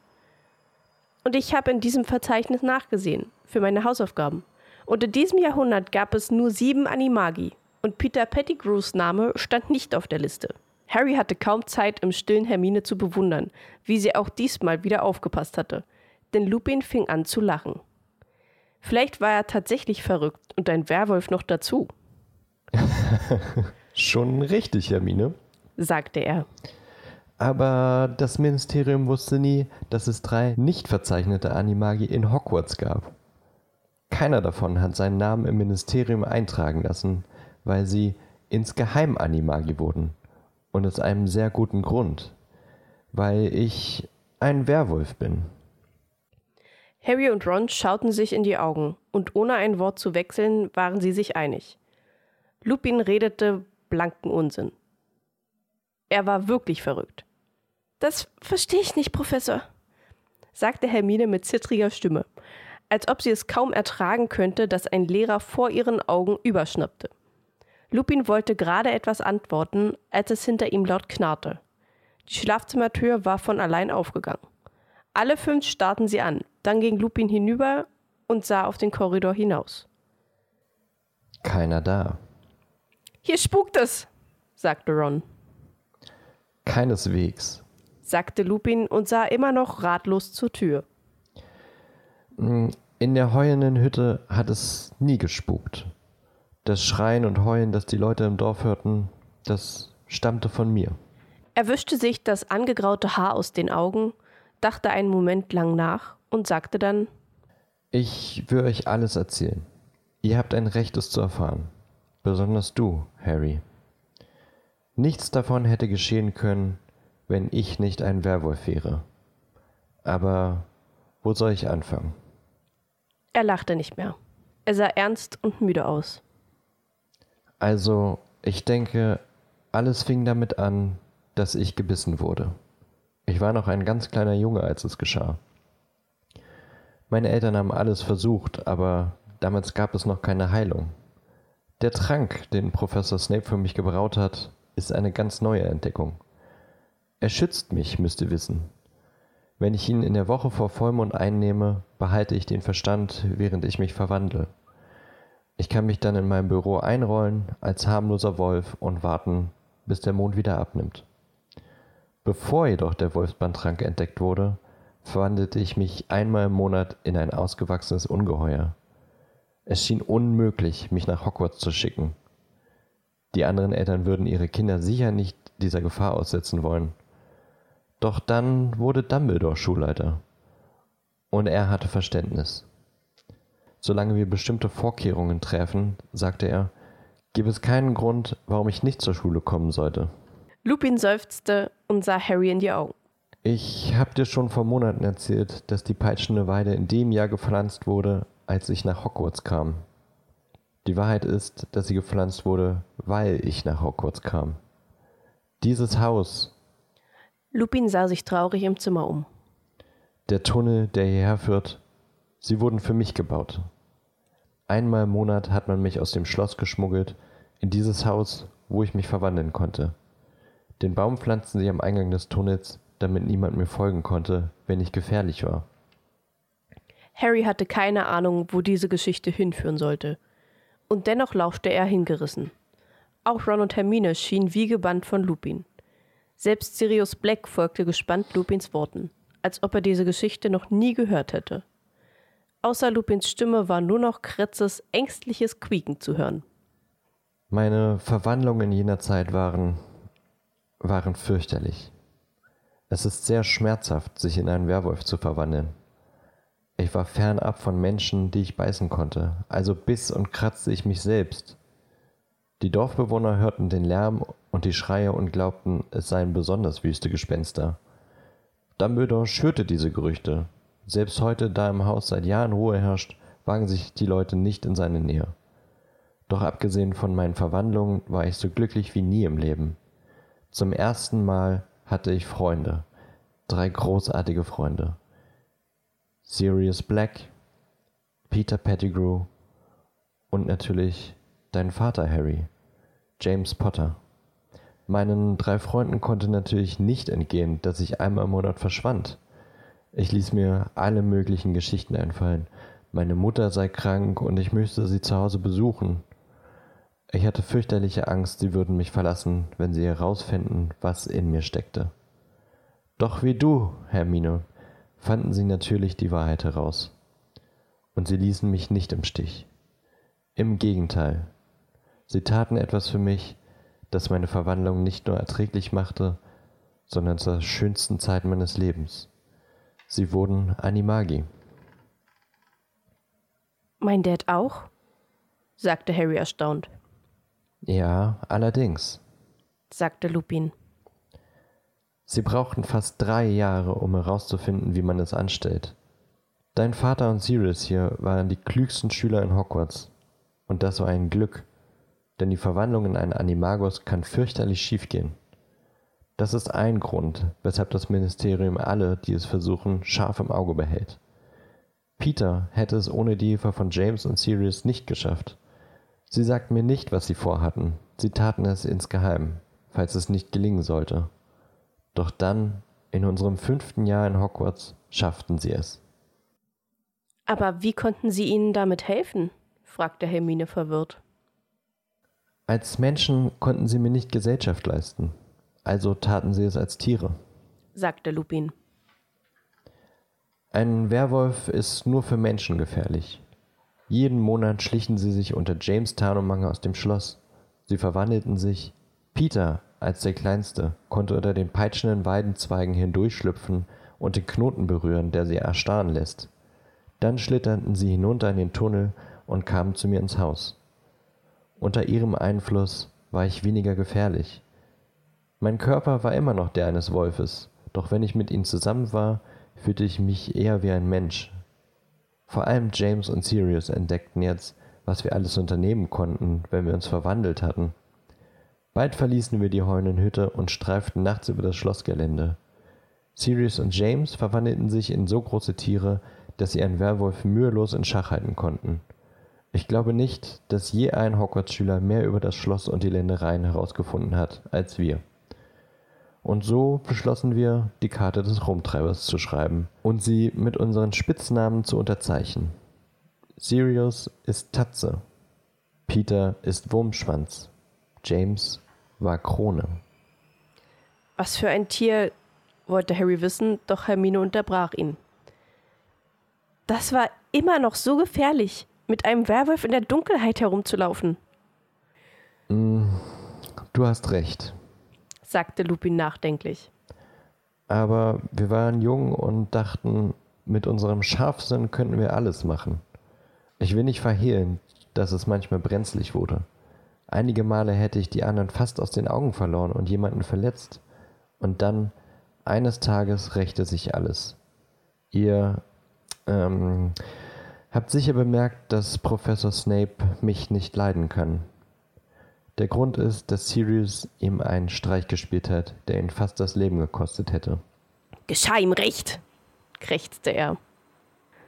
Und ich habe in diesem Verzeichnis nachgesehen, für meine Hausaufgaben. Und in diesem Jahrhundert gab es nur sieben Animagi und Peter Pettigrews Name stand nicht auf der Liste. Harry hatte kaum Zeit, im stillen Hermine zu bewundern, wie sie auch diesmal wieder aufgepasst hatte. Denn Lupin fing an zu lachen. Vielleicht war er tatsächlich verrückt und ein Werwolf noch dazu. Schon richtig, Hermine, sagte er. Aber das Ministerium wusste nie, dass es drei nicht verzeichnete Animagi in Hogwarts gab. Keiner davon hat seinen Namen im Ministerium eintragen lassen, weil sie insgeheim Animagi wurden. Und aus einem sehr guten Grund. Weil ich ein Werwolf bin. Harry und Ron schauten sich in die Augen, und ohne ein Wort zu wechseln, waren sie sich einig. Lupin redete blanken Unsinn. Er war wirklich verrückt. Das verstehe ich nicht, Professor, sagte Hermine mit zittriger Stimme, als ob sie es kaum ertragen könnte, dass ein Lehrer vor ihren Augen überschnappte. Lupin wollte gerade etwas antworten, als es hinter ihm laut knarrte. Die Schlafzimmertür war von allein aufgegangen. Alle fünf starrten sie an. Dann ging Lupin hinüber und sah auf den Korridor hinaus. Keiner da. Hier spukt es, sagte Ron. Keineswegs, sagte Lupin und sah immer noch ratlos zur Tür. Hm, in der heulenden Hütte hat es nie gespukt. Das Schreien und Heulen, das die Leute im Dorf hörten, das stammte von mir. Er wischte sich das angegraute Haar aus den Augen, dachte einen Moment lang nach und sagte dann Ich will euch alles erzählen. Ihr habt ein Recht, es zu erfahren. Besonders du, Harry. Nichts davon hätte geschehen können, wenn ich nicht ein Werwolf wäre. Aber wo soll ich anfangen? Er lachte nicht mehr. Er sah ernst und müde aus. Also, ich denke, alles fing damit an, dass ich gebissen wurde. Ich war noch ein ganz kleiner Junge, als es geschah. Meine Eltern haben alles versucht, aber damals gab es noch keine Heilung. Der Trank, den Professor Snape für mich gebraut hat, ist eine ganz neue Entdeckung. Er schützt mich, müsst ihr wissen. Wenn ich ihn in der Woche vor Vollmond einnehme, behalte ich den Verstand, während ich mich verwandle. Ich kann mich dann in meinem Büro einrollen als harmloser Wolf und warten, bis der Mond wieder abnimmt. Bevor jedoch der Wolfsbandtrank entdeckt wurde, verwandelte ich mich einmal im Monat in ein ausgewachsenes Ungeheuer. Es schien unmöglich, mich nach Hogwarts zu schicken. Die anderen Eltern würden ihre Kinder sicher nicht dieser Gefahr aussetzen wollen. Doch dann wurde Dumbledore Schulleiter. Und er hatte Verständnis. Solange wir bestimmte Vorkehrungen treffen, sagte er, gibt es keinen Grund, warum ich nicht zur Schule kommen sollte. Lupin seufzte und sah Harry in die Augen. Ich habe dir schon vor Monaten erzählt, dass die peitschende Weide in dem Jahr gepflanzt wurde, als ich nach Hogwarts kam. Die Wahrheit ist, dass sie gepflanzt wurde, weil ich nach Hogwarts kam. Dieses Haus, Lupin sah sich traurig im Zimmer um. Der Tunnel, der hierher führt, sie wurden für mich gebaut. Einmal im Monat hat man mich aus dem Schloss geschmuggelt in dieses Haus, wo ich mich verwandeln konnte. Den Baum pflanzten sie am Eingang des Tunnels, damit niemand mir folgen konnte, wenn ich gefährlich war. Harry hatte keine Ahnung, wo diese Geschichte hinführen sollte. Und dennoch lauschte er hingerissen. Auch Ron und Hermine schienen wie gebannt von Lupin. Selbst Sirius Black folgte gespannt Lupins Worten, als ob er diese Geschichte noch nie gehört hätte. Außer Lupins Stimme war nur noch Kretzes ängstliches Quieken zu hören. Meine Verwandlungen in jener Zeit waren, waren fürchterlich. Es ist sehr schmerzhaft, sich in einen Werwolf zu verwandeln. Ich war fernab von Menschen, die ich beißen konnte, also biss und kratzte ich mich selbst. Die Dorfbewohner hörten den Lärm und die Schreie und glaubten, es seien besonders wüste Gespenster. Dumbledore schürte diese Gerüchte. Selbst heute, da im Haus seit Jahren Ruhe herrscht, wagen sich die Leute nicht in seine Nähe. Doch abgesehen von meinen Verwandlungen war ich so glücklich wie nie im Leben. Zum ersten Mal hatte ich Freunde, drei großartige Freunde. Sirius Black, Peter Pettigrew und natürlich dein Vater Harry, James Potter. Meinen drei Freunden konnte natürlich nicht entgehen, dass ich einmal im Monat verschwand. Ich ließ mir alle möglichen Geschichten einfallen. Meine Mutter sei krank und ich müsste sie zu Hause besuchen. Ich hatte fürchterliche Angst, sie würden mich verlassen, wenn sie herausfänden, was in mir steckte. Doch wie du, Hermine, fanden sie natürlich die Wahrheit heraus. Und sie ließen mich nicht im Stich. Im Gegenteil. Sie taten etwas für mich, das meine Verwandlung nicht nur erträglich machte, sondern zur schönsten Zeit meines Lebens. Sie wurden Animagi. Mein Dad auch? sagte Harry erstaunt. Ja, allerdings, sagte Lupin. Sie brauchten fast drei Jahre, um herauszufinden, wie man es anstellt. Dein Vater und Sirius hier waren die klügsten Schüler in Hogwarts. Und das war ein Glück, denn die Verwandlung in einen Animagus kann fürchterlich schiefgehen. Das ist ein Grund, weshalb das Ministerium alle, die es versuchen, scharf im Auge behält. Peter hätte es ohne die Hilfe von James und Sirius nicht geschafft. Sie sagten mir nicht, was sie vorhatten. Sie taten es insgeheim, falls es nicht gelingen sollte. Doch dann, in unserem fünften Jahr in Hogwarts, schafften sie es. Aber wie konnten Sie ihnen damit helfen? fragte Hermine verwirrt. Als Menschen konnten sie mir nicht Gesellschaft leisten, also taten sie es als Tiere, sagte Lupin. Ein Werwolf ist nur für Menschen gefährlich. Jeden Monat schlichen sie sich unter James Tarnumhang aus dem Schloss. Sie verwandelten sich. Peter, als der Kleinste, konnte unter den peitschenden Weidenzweigen hindurchschlüpfen und den Knoten berühren, der sie erstarren lässt. Dann schlitterten sie hinunter in den Tunnel und kamen zu mir ins Haus. Unter ihrem Einfluss war ich weniger gefährlich. Mein Körper war immer noch der eines Wolfes, doch wenn ich mit ihnen zusammen war, fühlte ich mich eher wie ein Mensch. Vor allem James und Sirius entdeckten jetzt, was wir alles unternehmen konnten, wenn wir uns verwandelt hatten. Bald verließen wir die Heunenhütte und streiften nachts über das Schlossgelände. Sirius und James verwandelten sich in so große Tiere, dass sie einen Werwolf mühelos in Schach halten konnten. Ich glaube nicht, dass je ein Hogwarts-Schüler mehr über das Schloss und die Ländereien herausgefunden hat als wir. Und so beschlossen wir, die Karte des Rumtreibers zu schreiben und sie mit unseren Spitznamen zu unterzeichnen. Sirius ist Tatze, Peter ist Wurmschwanz, James war Krone. Was für ein Tier, wollte Harry wissen, doch Hermine unterbrach ihn. Das war immer noch so gefährlich, mit einem Werwolf in der Dunkelheit herumzulaufen. Mm, du hast recht, sagte Lupin nachdenklich. Aber wir waren jung und dachten, mit unserem Scharfsinn könnten wir alles machen. Ich will nicht verhehlen, dass es manchmal brenzlig wurde. Einige Male hätte ich die anderen fast aus den Augen verloren und jemanden verletzt. Und dann, eines Tages, rächte sich alles. Ihr ähm, habt sicher bemerkt, dass Professor Snape mich nicht leiden kann. Der Grund ist, dass Sirius ihm einen Streich gespielt hat, der ihn fast das Leben gekostet hätte. Geschah ihm recht, krächzte er.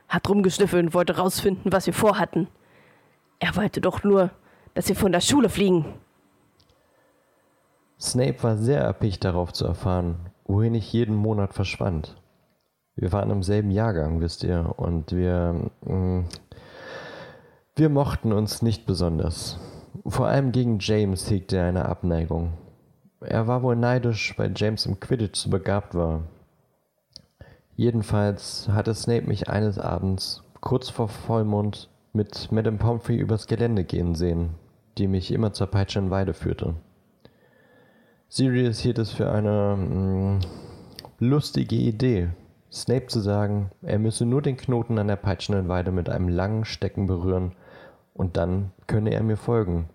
Hat rumgeschnüffelt und wollte rausfinden, was wir vorhatten. Er wollte doch nur, dass wir von der Schule fliegen. Snape war sehr erpicht darauf zu erfahren, wohin ich jeden Monat verschwand. Wir waren im selben Jahrgang, wisst ihr, und wir. Mh, mm, wir mochten uns nicht besonders. Vor allem gegen James hegte er eine Abneigung. Er war wohl neidisch, weil James im Quidditch so begabt war. Jedenfalls hatte Snape mich eines Abends, kurz vor Vollmond, mit Madame Pomfrey übers Gelände gehen sehen, die mich immer zur peitschenden Weide führte. Sirius hielt es für eine mh, mm, lustige Idee, Snape zu sagen, er müsse nur den Knoten an der peitschenden Weide mit einem langen Stecken berühren und dann könne er mir folgen.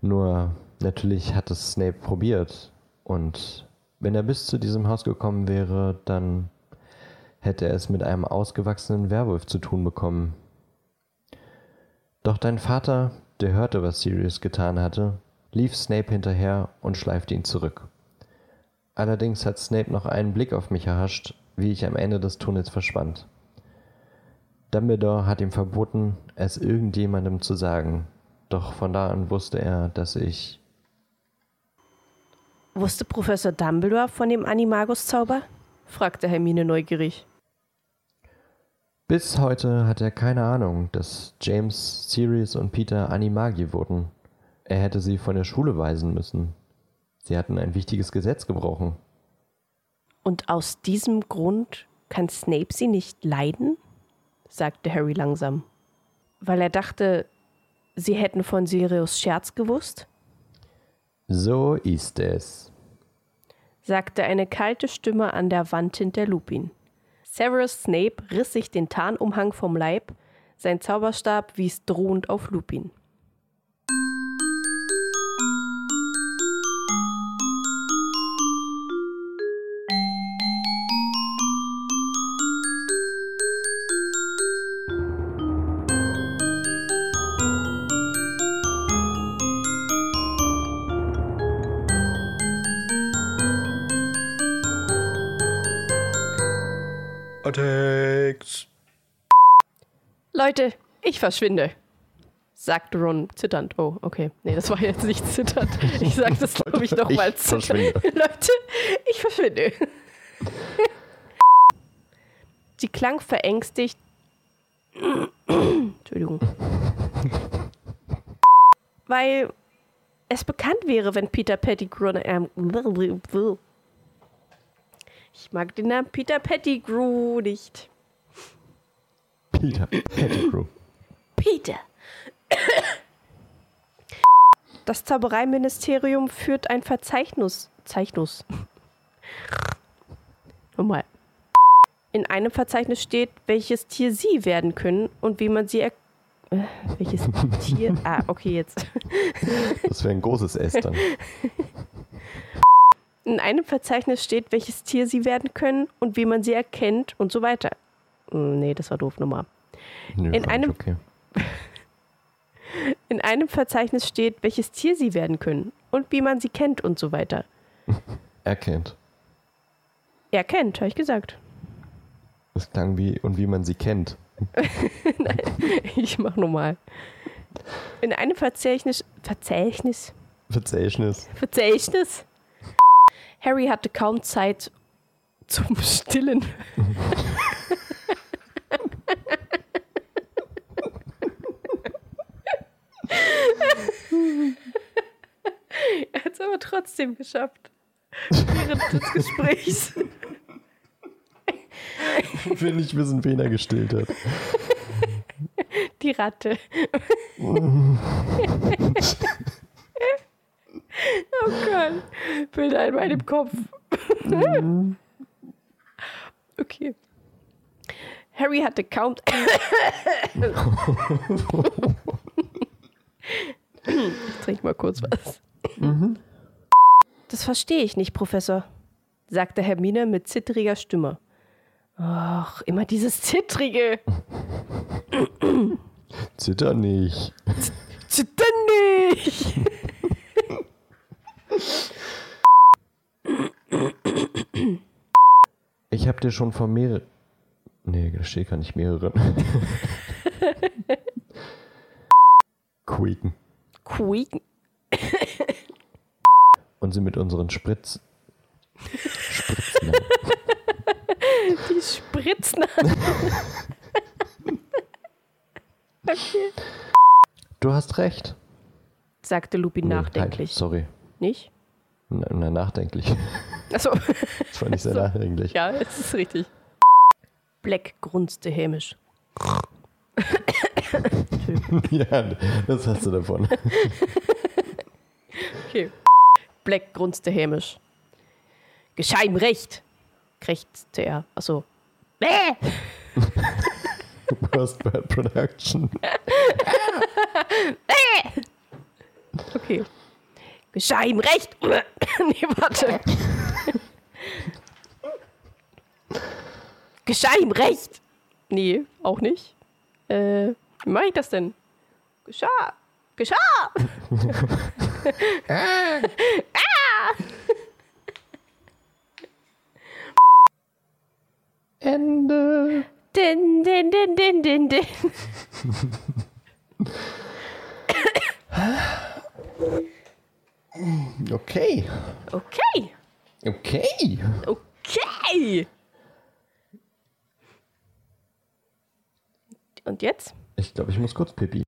Nur natürlich hat es Snape probiert und wenn er bis zu diesem Haus gekommen wäre, dann hätte er es mit einem ausgewachsenen Werwolf zu tun bekommen. Doch dein Vater, der hörte, was Sirius getan hatte, lief Snape hinterher und schleifte ihn zurück. Allerdings hat Snape noch einen Blick auf mich erhascht, wie ich am Ende des Tunnels verschwand. Dumbledore hat ihm verboten, es irgendjemandem zu sagen, doch von da an wusste er, dass ich. Wusste Professor Dumbledore von dem Animagus-Zauber? fragte Hermine neugierig. Bis heute hat er keine Ahnung, dass James, Sirius und Peter Animagi wurden. Er hätte sie von der Schule weisen müssen. Sie hatten ein wichtiges Gesetz gebrochen. Und aus diesem Grund kann Snape sie nicht leiden? Sagte Harry langsam. Weil er dachte, sie hätten von Sirius Scherz gewusst? So ist es, sagte eine kalte Stimme an der Wand hinter Lupin. Severus Snape riss sich den Tarnumhang vom Leib, sein Zauberstab wies drohend auf Lupin. Leute, ich verschwinde, sagte Ron zitternd. Oh, okay. Nee, das war jetzt nicht zitternd. Ich sag das, glaube ich, nochmal zitternd. Leute, ich verschwinde. Sie klang verängstigt. Entschuldigung. Weil es bekannt wäre, wenn Peter Pettigrew. Ähm, ich mag den Namen Peter Pettigrew nicht. Peter Pettigrew. Peter. Das Zaubereiministerium führt ein Verzeichnis. Zeichnus. Nochmal. In einem Verzeichnis steht, welches Tier sie werden können und wie man sie er äh, welches Tier? Ah, okay, jetzt. Das wäre ein großes S dann. In einem Verzeichnis steht, welches Tier sie werden können und wie man sie erkennt und so weiter. Hm, Nee, das war doof nochmal. Nö, In einem- Okay. In einem Verzeichnis steht, welches Tier sie werden können und wie man sie kennt und so weiter. Erkennt. Erkennt, habe ich gesagt. Das klang wie, und wie man sie kennt. Ich mach nochmal. In einem Verzeichnis. Verzeichnis? Verzeichnis. Verzeichnis? Harry hatte kaum Zeit zum Stillen. er hat es aber trotzdem geschafft. Während des Gesprächs. Ich will nicht wissen, wen er gestillt hat. Die Ratte. oh Gott. Bilder in meinem Kopf. okay. Harry hatte kaum. ich trinke mal kurz was. Das verstehe ich nicht, Professor, sagte Hermine mit zittriger Stimme. Ach, immer dieses Zittrige. Zitter nicht. Zitter nicht! Ich habe dir schon von mehreren. Nee, da steht gar nicht mehreren. Quieken. Quieken. Und sie mit unseren Spritz. Spritzen. Die spritzen. okay. Du hast recht. Sagte Lupin Nee, nachdenklich. Halt, sorry. Nicht? Na, na, nachdenklich. Achso, Das war nicht sehr So. nachdenklich. ja, es ist richtig. Black grunzte hämisch. ja, das hast du davon. Okay. Black grunzte hämisch. Geschah ihm recht, krächzte er. Achso. Bäh! Worst Bad Production. Okay. Geschah ihm recht. nee, warte. Geschah ihm recht. Nee, auch nicht. Äh, wie mache ich das denn? Geschah. Geschah. ah. Ende. Din, din, din, din, din, din. Okay. Okay. Okay. Okay. Und jetzt? Ich glaube, ich muss kurz pipi.